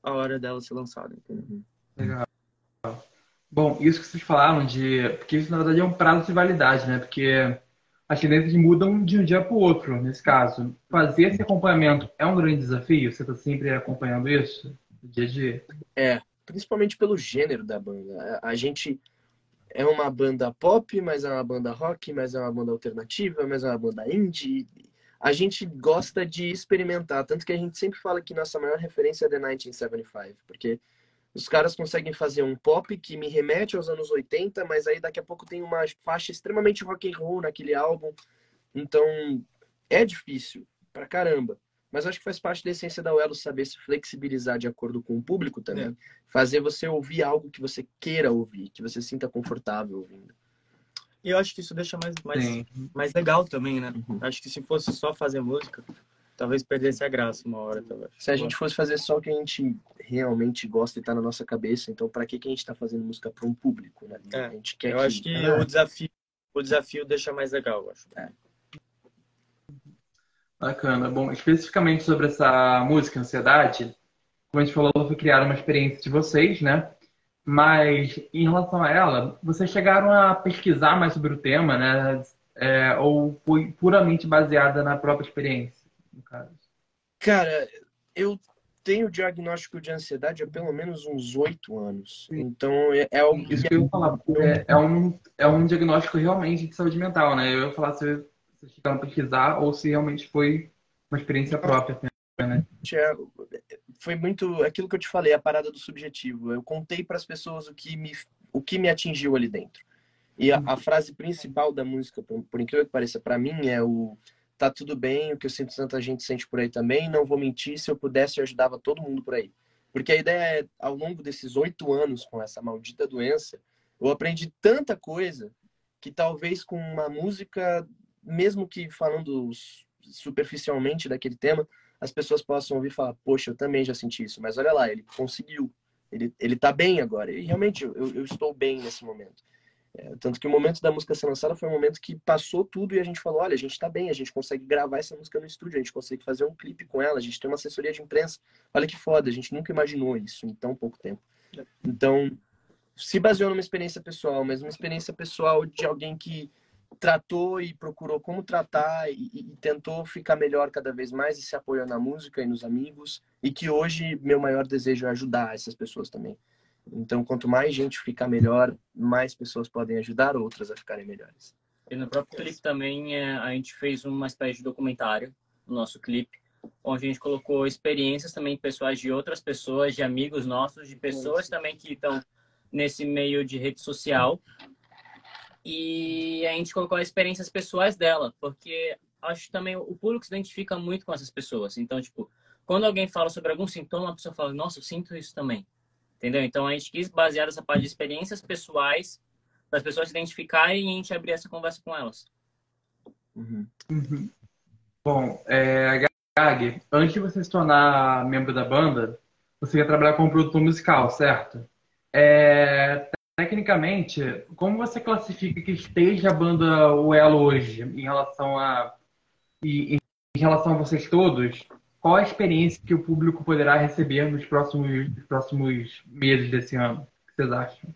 a hora dela ser lançada. Entendeu? Legal. Bom, isso que vocês falaram de. Porque isso na verdade é um prazo de validade, né? Porque as tendências mudam de um dia para o outro, nesse caso. Fazer esse acompanhamento é um grande desafio? Você está sempre acompanhando isso? No dia a dia? É, principalmente pelo gênero da banda. A gente é uma banda pop, mas é uma banda rock, mas é uma banda alternativa, mas é uma banda indie a gente gosta de experimentar, tanto que a gente sempre fala que nossa maior referência é The 1975, porque os caras conseguem fazer um pop que me remete aos anos 80, mas aí daqui a pouco tem uma faixa extremamente rock and roll naquele álbum. Então, é difícil pra caramba. Mas acho que faz parte da essência da Uelo saber se flexibilizar de acordo com o público também. É. Fazer você ouvir algo que você queira ouvir, que você sinta confortável ouvindo. E eu acho que isso deixa mais, mais, mais legal também, né? Uhum. Acho que se fosse só fazer música, talvez perdesse a graça uma hora. Talvez. Se a gente fosse fazer só o que a gente realmente gosta e tá na nossa cabeça, então para que, que a gente tá fazendo música para um público, né? É, a gente quer eu que... acho que ah. o, desafio, o desafio deixa mais legal, eu acho. É. Bacana. Bom, especificamente sobre essa música Ansiedade, como a gente falou, foi criar uma experiência de vocês, né? Mas em relação a ela, vocês chegaram a pesquisar mais sobre o tema, né? É, ou foi puramente baseada na própria experiência, no caso? Cara, eu tenho diagnóstico de ansiedade há pelo menos uns oito anos. Sim. Então é, é algo Isso que eu ia falar. É, é, um, é um diagnóstico realmente de saúde mental, né? Eu ia falar se vocês chegaram a pesquisar ou se realmente foi uma experiência própria. Né? Foi muito aquilo que eu te falei, a parada do subjetivo. Eu contei para as pessoas o que me o que me atingiu ali dentro. E a, a frase principal da música, por, por incrível que pareça, para mim é o tá tudo bem, o que eu sinto tanta gente sente por aí também, não vou mentir, se eu pudesse eu ajudava todo mundo por aí. Porque a ideia é, ao longo desses oito anos com essa maldita doença, eu aprendi tanta coisa que talvez com uma música, mesmo que falando superficialmente daquele tema, as pessoas possam ouvir falar, poxa, eu também já senti isso, mas olha lá, ele conseguiu, ele, ele tá bem agora. E realmente eu, eu estou bem nesse momento. É, tanto que o momento da música ser lançada foi um momento que passou tudo e a gente falou, olha, a gente tá bem, a gente consegue gravar essa música no estúdio, a gente consegue fazer um clipe com ela, a gente tem uma assessoria de imprensa. Olha que foda, a gente nunca imaginou isso em tão pouco tempo. Então, se baseou numa experiência pessoal, mas uma experiência pessoal de alguém que tratou e procurou como tratar e, e, tentou ficar melhor cada vez mais e se apoiou na música e nos amigos e que hoje meu maior desejo é ajudar essas pessoas também. Então, quanto mais gente ficar melhor, mais pessoas podem ajudar outras a ficarem melhores. E no próprio clipe também é, a gente fez uma espécie de documentário no nosso clipe, onde a gente colocou experiências também pessoais de outras pessoas, de amigos nossos, de pessoas também que estão nesse meio de rede social. E a gente colocou as experiências pessoais dela, porque acho também o público se identifica muito com essas pessoas. Então, tipo, quando alguém fala sobre algum sintoma, a pessoa fala, nossa, eu sinto isso também. Entendeu? Então a gente quis basear essa parte de experiências pessoais para as pessoas se identificarem e a gente abrir essa conversa com elas. Uhum. Uhum. Bom, é, Gag, antes de você se tornar membro da banda, você ia trabalhar como produtor musical, certo? É, tecnicamente, como você classifica que esteja a banda o hoje em relação a em, em relação a vocês todos? Qual a experiência que o público poderá receber nos próximos, nos próximos meses desse ano? O que vocês acham?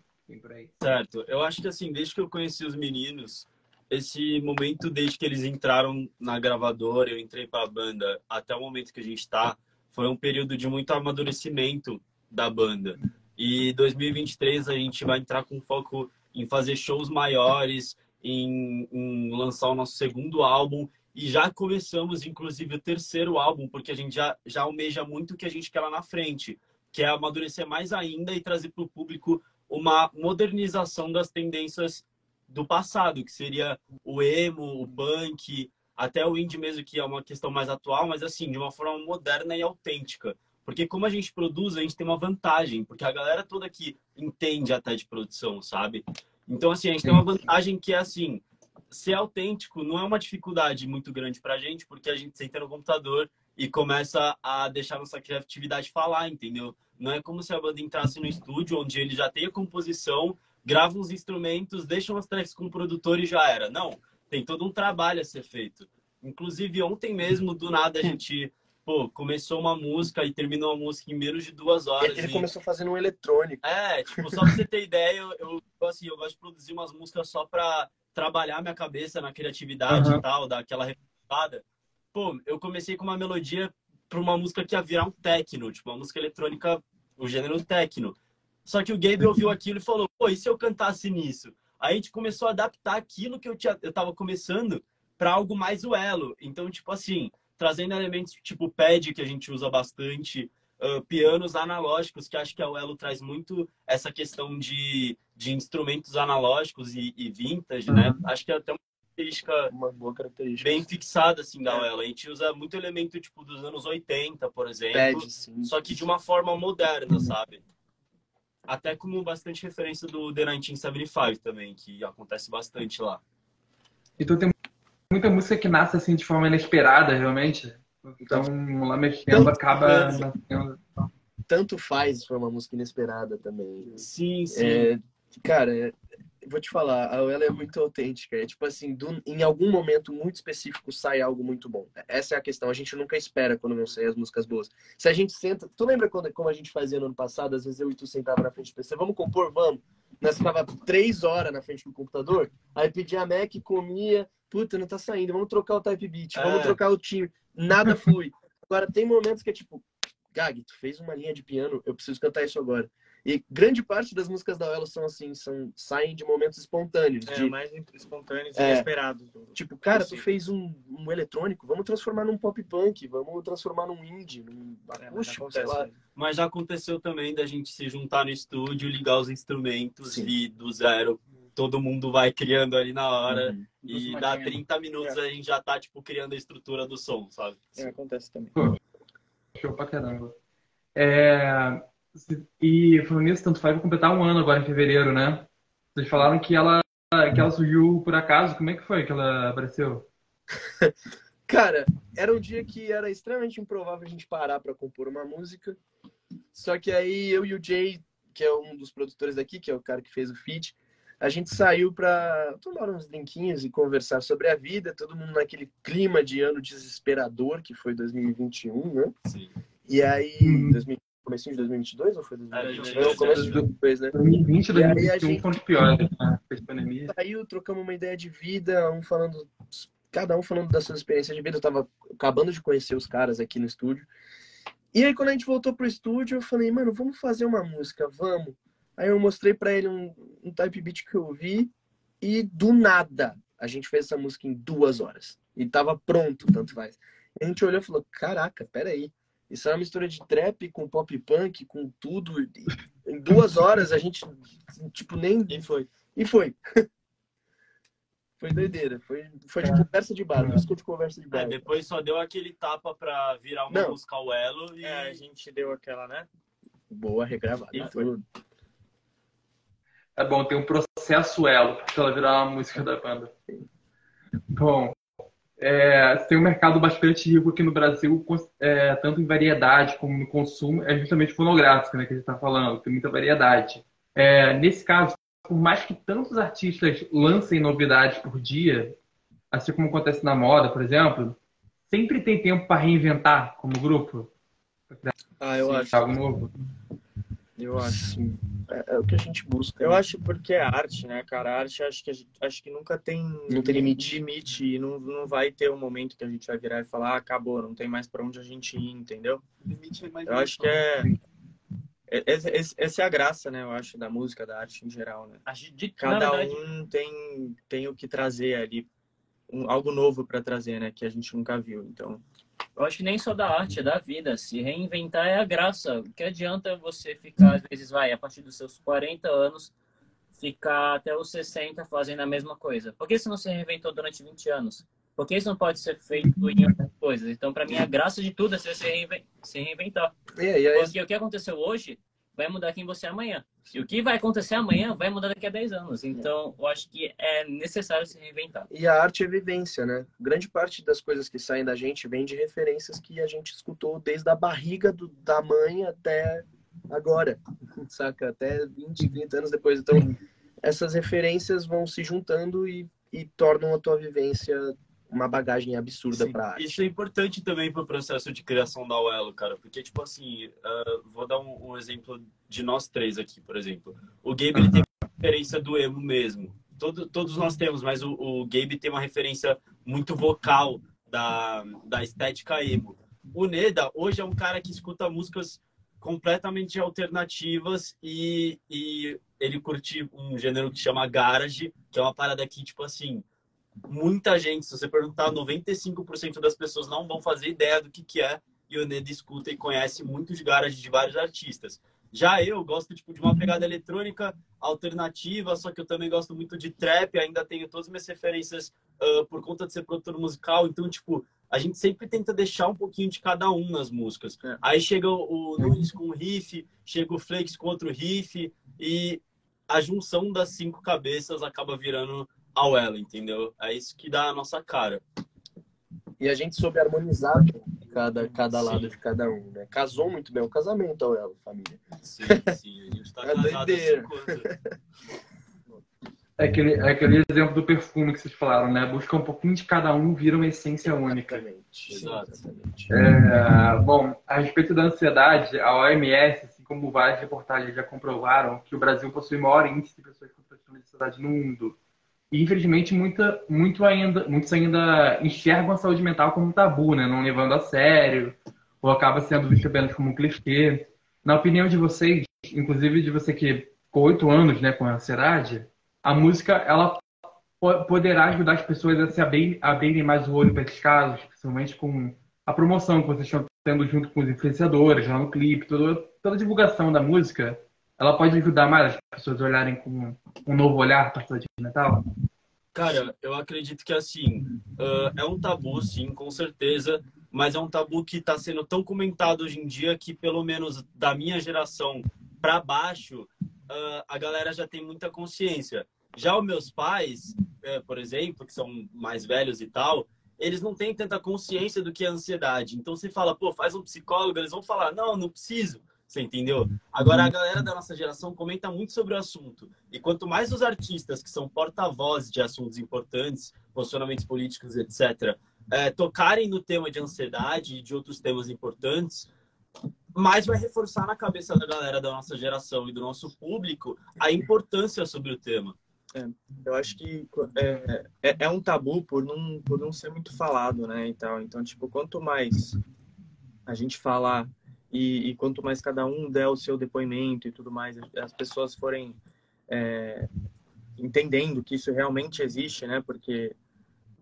Certo. Eu acho que assim, desde que eu conheci os meninos, esse momento desde que eles entraram na gravadora, eu entrei para a banda, até o momento que a gente está, foi um período de muito amadurecimento da banda. E 2023 a gente vai entrar com foco em fazer shows maiores, em, em lançar o nosso segundo álbum e já começamos, inclusive, o terceiro álbum, porque a gente já, já almeja muito o que a gente quer lá na frente, que é amadurecer mais ainda e trazer para o público uma modernização das tendências do passado, que seria o emo, o punk, até o indie mesmo, que é uma questão mais atual, mas assim, de uma forma moderna e autêntica. Porque como a gente produz, a gente tem uma vantagem, porque a galera toda aqui entende até de produção, sabe? Então, assim, a gente tem uma vantagem que é assim, ser autêntico não é uma dificuldade muito grande pra gente, porque a gente senta no computador e começa a deixar nossa criatividade falar, entendeu? Não é como se a banda entrasse no estúdio, onde ele já tem a composição, grava uns instrumentos, deixa umas tracks com o produtor e já era. Não, tem todo um trabalho a ser feito. Inclusive, ontem mesmo, do nada, a gente pô, começou uma música e terminou a música em menos de duas horas. Ele e... começou fazendo um eletrônico. É, tipo, só pra você ter ideia, eu, eu, assim, eu gosto de produzir umas músicas só pra trabalhar minha cabeça na criatividade uhum. e tal, daquela repassada. Pô, eu comecei com uma melodia para uma música que ia virar um techno, tipo, uma música eletrônica, o gênero techno. Só que o Gabe ouviu aquilo e falou, pô, e se eu cantasse nisso? Aí a gente começou a adaptar aquilo que eu, tinha, eu tava começando para algo mais o elo. Então, tipo assim, trazendo elementos tipo pad, que a gente usa bastante, uh, pianos analógicos, que acho que a Elo traz muito essa questão de, de instrumentos analógicos e, e vintage, né? uhum. né? Acho que é até uma característica, uma boa característica bem fixada assim da é. A gente usa muito elemento tipo dos anos 80, por exemplo, Pad, sim. só que de uma forma moderna, sabe? Até como bastante referência do The 1975 também, que acontece bastante lá. Então tem muita música que nasce assim de forma inesperada, realmente. Então, lá mexendo acaba nascendo. Tanto faz foi uma música inesperada também. Sim, sim. É, cara, é, vou te falar, a ela é muito autêntica. É tipo assim, do, em algum momento muito específico sai algo muito bom. Essa é a questão. A gente nunca espera quando vão sair as músicas boas. Se a gente senta. Tu lembra quando, como a gente fazia no ano passado? Às vezes eu e tu sentava na frente do PC, vamos compor? Vamos. Nós ficava três horas na frente do computador, aí pedia a Mac, comia, puta, não tá saindo, vamos trocar o type beat, vamos é. trocar o time. Nada flui. Agora, tem momentos que é tipo, Gag, tu fez uma linha de piano, eu preciso cantar isso agora. E grande parte das músicas da Elo são assim, são, saem de momentos espontâneos. É, de, mais espontâneos e é, inesperados. Tipo, cara, tu fez um, um, eletrônico, vamos transformar num pop punk, vamos transformar num indie, num acústico, é, sei lá. Mas já aconteceu também da gente se juntar no estúdio, ligar os instrumentos Sim. e do zero todo mundo vai criando ali na hora. Uhum. E dá 30 minutos é. a gente já tá, tipo, criando a estrutura do som, sabe? É, acontece também. show pra caramba. É... E falando nisso, tanto faz vai completar um ano agora em fevereiro, né? Vocês falaram que ela, que ela surgiu por acaso. Como é que foi que ela apareceu? Cara, era um dia que era extremamente improvável a gente parar para compor uma música. Só que aí eu e o Jay, que é um dos produtores daqui, que é o cara que fez o feat, a gente saiu para tomar uns drinquinhos e conversar sobre a vida, todo mundo naquele clima de ano desesperador que foi 2021, né? Sim. E aí, 2022, comecinho de 2022 ou foi Era 2022? Não, começo de 2022, né? 2020 e E aí a 2021 gente- foram os piores, né? Fez pandemia. Saiu, trocamos uma ideia de vida, um falando, cada um falando das suas experiências de vida. Eu tava acabando de conhecer os caras aqui no estúdio. E aí, quando a gente voltou pro estúdio, eu falei, mano, vamos fazer uma música, vamos. Aí eu mostrei pra ele um, um type beat que eu ouvi e do nada a gente fez essa música em duas horas. E tava pronto, tanto faz. E a gente olhou e falou, caraca, peraí. Isso é uma mistura de trap com pop punk, com tudo. E Em duas horas a gente, tipo, nem. E foi. E foi. Foi doideira. Foi, foi de conversa de bar. Música de conversa de É, bar. depois só deu aquele tapa pra virar uma Não. música ao elo e É, a gente deu aquela, né? Boa regravada. E foi. tudo. É bom, tem um processo elo pra ela virar uma música da banda. Bom, é, tem um mercado bastante rico aqui no Brasil, é, tanto em variedade como no consumo, é justamente fonográfico, né, que a gente está falando, tem muita variedade. É, nesse caso, por mais que tantos artistas lancem novidades por dia, assim como acontece na moda, por exemplo, sempre tem tempo para reinventar como grupo, Ah, eu Sim, acho. algo novo. Eu acho. É, é o que a gente busca. Eu né? acho porque é arte, né, cara? A arte acho que, a gente- acho que nunca tem, Não tem limite. limite e não, não vai ter um momento que a gente vai virar e falar, ah, acabou, não tem mais pra onde a gente ir, entendeu? O limite é mais Eu acho que é. é- esse- esse- Essa é a graça, né? Eu acho, da música, da arte em geral, né? De, Cada verdade, um tem, tem o que trazer ali, um- algo novo pra trazer, né? Que a gente nunca viu. Então, Eu acho que nem só da arte, é da vida. Se reinventar é a graça. O que adianta você ficar, às vezes, vai, a partir dos seus 40 anos, ficar até os 60 fazendo a mesma coisa? Por que você não se reinventou durante 20 anos? Por que isso não pode ser feito em outras coisas? Então, para mim, a graça de tudo é você se, reinven- se reinventar. E aí, aí, Porque o que aconteceu hoje vai mudar quem você é amanhã. E o que vai acontecer amanhã vai mudar daqui a 10 anos. Então, eu acho que é necessário se reinventar. e a arte é vivência, né? Grande parte das coisas que saem da gente vem de referências que a gente escutou desde a barriga do- da mãe até agora, saca? Até 20, 30 anos depois. Então, essas referências vão se juntando e, e tornam a tua vivência uma bagagem absurda arte. Isso é importante também pro processo de criação da Uelo, cara. Porque, tipo assim, ah, vou dar um, um exemplo de nós três aqui, por exemplo. O Gabe, ele tem uma referência do emo mesmo. Todo, todos nós temos, mas o, o Gabe tem uma referência muito vocal da, da estética emo. O Neda, hoje, é um cara que escuta músicas completamente alternativas e, e ele curte um gênero que chama garage, que é uma parada que, tipo assim, muita gente, se você perguntar, 95% das pessoas não vão fazer ideia do que, que é, e o Neda escuta e conhece muitos garage de vários artistas. Já eu gosto tipo, de uma pegada eletrônica alternativa, só que eu também gosto muito de trap, ainda tenho todas as minhas referências ah, por conta de ser produtor musical, então, tipo, a gente sempre tenta deixar um pouquinho de cada um nas músicas. É. Aí chega o o Nunes com um riff, chega o Flakes com outro riff, e a junção das cinco cabeças acaba virando ao ela, entendeu? É isso que dá a nossa cara. E a gente soube harmonizar cada, cada Sim. lado de cada um, né? Casou muito bem o casamento, ó, ela, família. Sim, sim. A gente tá É casado há doideira. cinco anos. É aquele, é aquele exemplo do perfume que vocês falaram, né? Busca um pouquinho de cada um, vira uma essência única. Exatamente. Exatamente. É, bom, a respeito da ansiedade, a OMS, assim como várias reportagens já comprovaram, que o Brasil possui o maior índice de pessoas com transtorno de ansiedade no mundo. E, infelizmente, muita, muito ainda, muitos ainda enxergam a saúde mental como um tabu, né? Não levando a sério, ou acaba sendo visto apenas como um clichê. Na opinião de vocês, inclusive de você que ficou oito anos né, com a ansiedade, a música, ela po- poderá ajudar as pessoas a se abrir, abrirem mais o olho para esses casos, principalmente com a promoção que vocês estão tendo junto com os influenciadores, lá no clipe, toda, toda a divulgação da música, ela pode ajudar mais as pessoas a olharem com um novo olhar para a saúde mental? Cara, eu acredito que assim, ah, é um tabu, sim, com certeza, mas é um tabu que está sendo tão comentado hoje em dia que, pelo menos da minha geração para baixo, ah, a galera já tem muita consciência. Já os meus pais, eh, por exemplo, que são mais velhos e tal, eles não têm tanta consciência do que é ansiedade. Então, você fala, pô, faz um psicólogo, eles vão falar, não, não preciso. Você entendeu? Agora, a galera da nossa geração comenta muito sobre o assunto. E quanto mais os artistas que são porta-vozes de assuntos importantes, posicionamentos políticos, etc., eh, tocarem no tema de ansiedade e de outros temas importantes, mais vai reforçar na cabeça da galera da nossa geração e do nosso público a importância sobre o tema. Eu acho que é, é, é, um tabu por não, por não ser muito falado, né? Então, então tipo, quanto mais a gente falar e, e, quanto mais cada um der o seu depoimento e tudo mais, as pessoas forem é, entendendo que isso realmente existe, né? Porque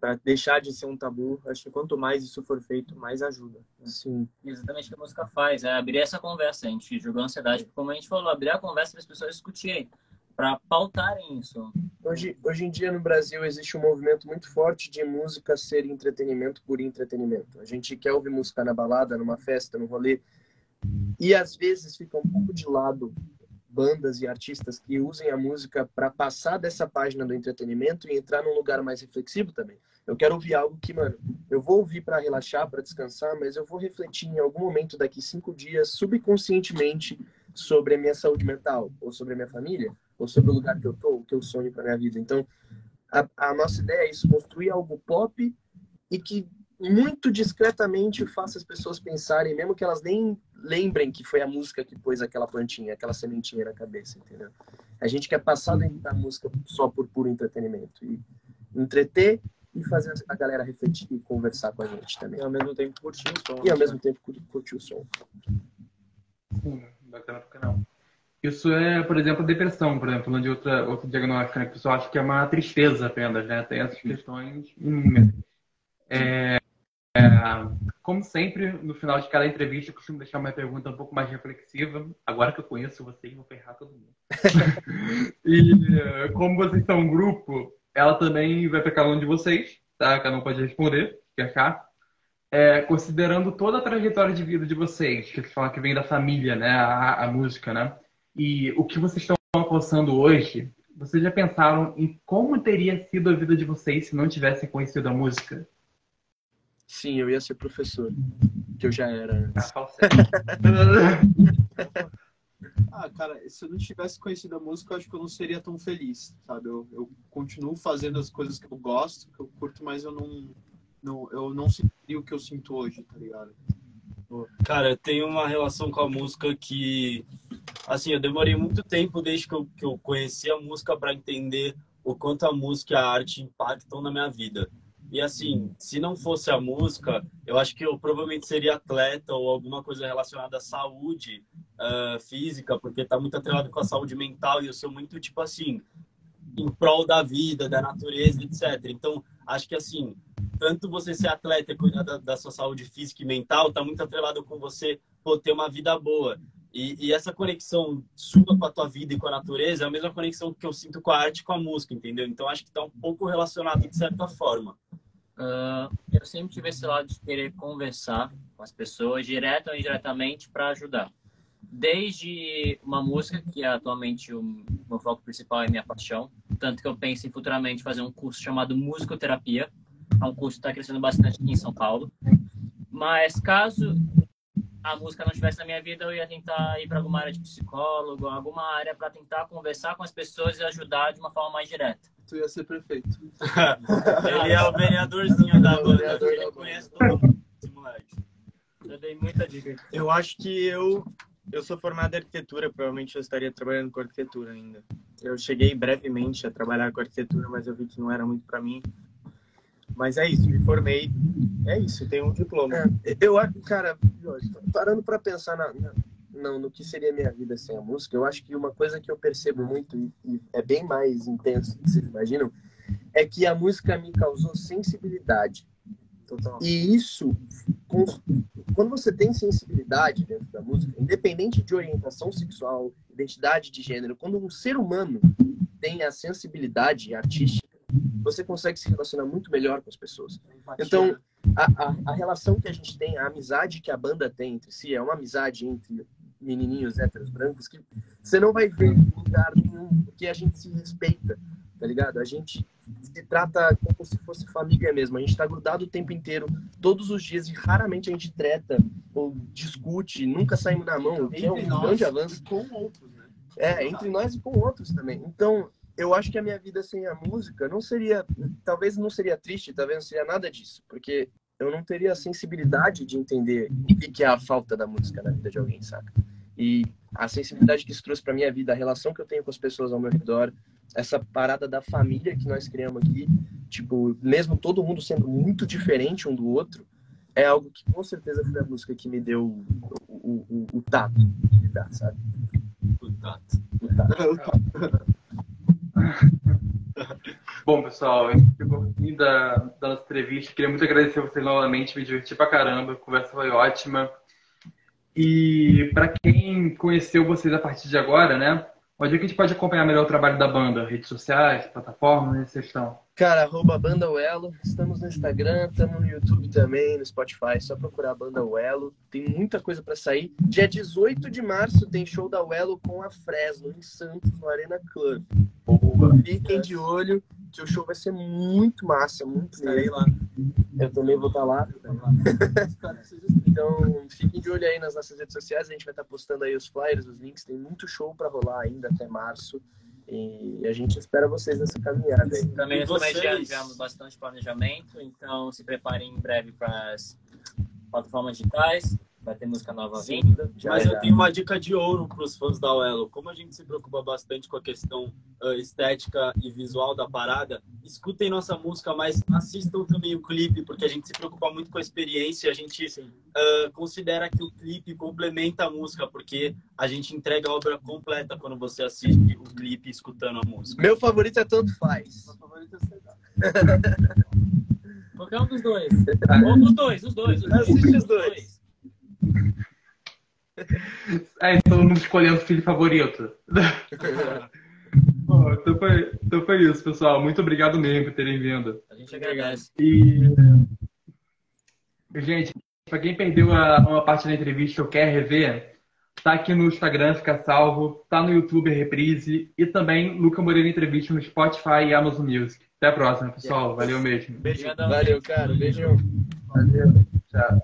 para deixar de ser um tabu, acho que quanto mais isso for feito, mais ajuda. Né? Sim. Exatamente o que a música faz, é abrir essa conversa. A gente jogou ansiedade, como a gente falou, abrir a conversa para as pessoas discutirem, para pautarem isso. Hoje, hoje em dia no Brasil existe um movimento muito forte de música ser entretenimento por entretenimento. A gente quer ouvir música na balada, numa festa, no rolê, e às vezes fica um pouco de lado bandas e artistas que usem a música para passar dessa página do entretenimento e entrar num lugar mais reflexivo também. Eu quero ouvir algo que, mano, eu vou ouvir para relaxar, para descansar, mas eu vou refletir em algum momento daqui cinco dias, subconscientemente, sobre a minha saúde mental, ou sobre a minha família, ou sobre o lugar que eu tô, o que eu sonho para minha vida. Então, a, a nossa ideia é isso, construir algo pop e que muito discretamente faça as pessoas pensarem, mesmo que elas nem lembrem que foi a música que pôs aquela plantinha, aquela sementinha na cabeça, entendeu? A gente quer passar dentro da música só por puro entretenimento e entreter e fazer a galera refletir e conversar com a gente também. E ao mesmo tempo curtir o som. E ao né? mesmo tempo curtir o som. Sim, bacana pra canal. Isso é, por exemplo, depressão, por exemplo, falando de outra, outro diagnóstico, né? Que o pessoal acha que é uma tristeza apenas, né? Tem essas questões inúmeras. É, como sempre, no final de cada entrevista, eu costumo deixar uma pergunta um pouco mais reflexiva. Agora que eu conheço vocês, vou ferrar todo mundo. e como vocês são um grupo, ela também vai para cada um de vocês, tá? Cada um pode responder, se achar. É, considerando toda a trajetória de vida de vocês, que falam que vem da família, né? A, a música, né? E o que vocês estão alcançando hoje, vocês já pensaram em como teria sido a vida de vocês se não tivessem conhecido a música? Sim, eu ia ser professor, que eu já era antes. ah, cara, se eu não tivesse conhecido a música, eu acho que eu não seria tão feliz, sabe? Eu, eu continuo fazendo as coisas que eu gosto, que eu curto, mas eu não, não, eu não sentiria o que eu sinto hoje, tá ligado? Cara, eu tenho uma relação com a música que, assim, eu demorei muito tempo desde que eu, que eu conheci a música para entender o quanto a música e a arte impactam na minha vida. E assim, se não fosse a música, eu acho que eu provavelmente seria atleta ou alguma coisa relacionada à saúde uh, física, porque está muito atrelado com a saúde mental e eu sou muito, tipo assim, em prol da vida, da natureza, etc. Então, acho que assim, tanto você ser atleta e cuidar da, da, sua saúde física e mental, está muito atrelado com você pô, ter uma vida boa. E, e, essa conexão sua com a tua vida e com a natureza é a mesma conexão que eu sinto com a arte e com a música, entendeu? Então acho que está um pouco relacionado de certa forma. Uh, eu sempre tive esse lado de querer conversar com as pessoas, direto ou indiretamente, para ajudar. Desde uma música, que é atualmente o meu foco principal e minha paixão, tanto que eu penso em futuramente fazer um curso chamado Musicoterapia. É um curso que está crescendo bastante aqui em São Paulo. Mas caso a música não estivesse na minha vida, eu ia tentar ir para alguma área de psicólogo, alguma área para tentar conversar com as pessoas e ajudar de uma forma mais direta tu ia ser prefeito. ele é o vereadorzinho da banda. Ele conhece todo mundo, esse moleque. Eu dei muita dica. Eu acho que eu, eu sou formado em arquitetura, provavelmente eu estaria trabalhando com arquitetura ainda. Eu cheguei brevemente a trabalhar com arquitetura, mas eu vi que não era muito para mim. Mas é isso, me formei. É isso, tenho um diploma. É, eu acho, cara, parando para pensar na, na não, no que seria minha vida sem a música, eu acho que uma coisa que eu percebo muito e, e é bem mais intenso do que vocês imaginam, é que a música me causou sensibilidade. Total. E isso, quando você tem sensibilidade dentro da música, independente de orientação sexual, identidade de gênero, quando um ser humano tem a sensibilidade artística, você consegue se relacionar muito melhor com as pessoas. Então, né? a, a, a relação que a gente tem, a amizade que a banda tem entre si, é uma amizade entre menininhos héteros brancos que você não vai ver em lugar nenhum, porque a gente se respeita, tá ligado? A gente se trata como se fosse família mesmo. A gente tá grudado o tempo inteiro, todos os dias, e raramente a gente treta ou discute, nunca saímos na mão, que é um grande avanço. com outros, né? É, entre nós e com outros também. Então, eu acho que a minha vida sem a música não seria, talvez não seria triste, talvez não seria nada disso, porque eu não teria a sensibilidade de entender o que é a falta da música na vida de alguém, saca? E a sensibilidade que isso trouxe para minha vida, a relação que eu tenho com as pessoas ao meu redor, essa parada da família que nós criamos aqui, tipo, mesmo todo mundo sendo muito diferente um do outro, é algo que com certeza foi a música que me deu o, o, o, o tato de dar, sabe? O tato. O tato. Bom, pessoal, esse ficou o fim da, da nossa entrevista. Queria muito agradecer a vocês novamente, me diverti pra caramba, a conversa foi ótima. E para quem conheceu vocês a partir de agora, né? Onde é que a gente pode acompanhar melhor o trabalho da banda? Redes sociais, plataformas, onde vocês estão? Cara, arroba Banda Uelo. Estamos no Instagram, estamos no YouTube também, no Spotify. Só procurar a Banda Uelo. Tem muita coisa para sair. Dia 18 de março tem show da Uelo com a Fresno, em Santos, no Arena Club. Boa. Fiquem de olho, que o show vai ser muito massa, muito Estarei lá. Eu também vou estar lá. Então, fiquem de olho aí nas nossas redes sociais. A gente vai estar postando aí os flyers, os links. Tem muito show para rolar ainda até março. E a gente espera vocês nessa caminhada aí. Também mês vocês? já tivemos bastante planejamento, então se preparem em breve para as plataformas digitais. Vai ter música nova Sim. vinda. Já, Mas já. eu tenho uma dica de ouro para os fãs da Uelo. Como a gente se preocupa bastante com a questão ah, estética e visual da parada, escutem nossa música, mas assistam também o clipe, porque a gente se preocupa muito com a experiência. A gente ah, considera que o clipe complementa a música, porque a gente entrega a obra completa quando você assiste o clipe escutando a música. Meu favorito é Tanto Faz. Qualquer um dos dois. Ou dos dois, os dois. Os dois. Assiste os dois. É, todo mundo escolhendo o filho favorito. Bom, então, foi, então foi isso, pessoal. Muito obrigado mesmo por terem vindo. A gente agradece. E, gente, pra quem perdeu a, uma parte da entrevista ou quer rever, tá aqui no Instagram, fica salvo, tá no YouTube Reprise e também Luca Moreira Entrevista no Spotify e Amazon Music. Até a próxima, pessoal. Valeu mesmo. Beijo. Obrigadão. Valeu, cara. Beijão. Valeu. Tchau.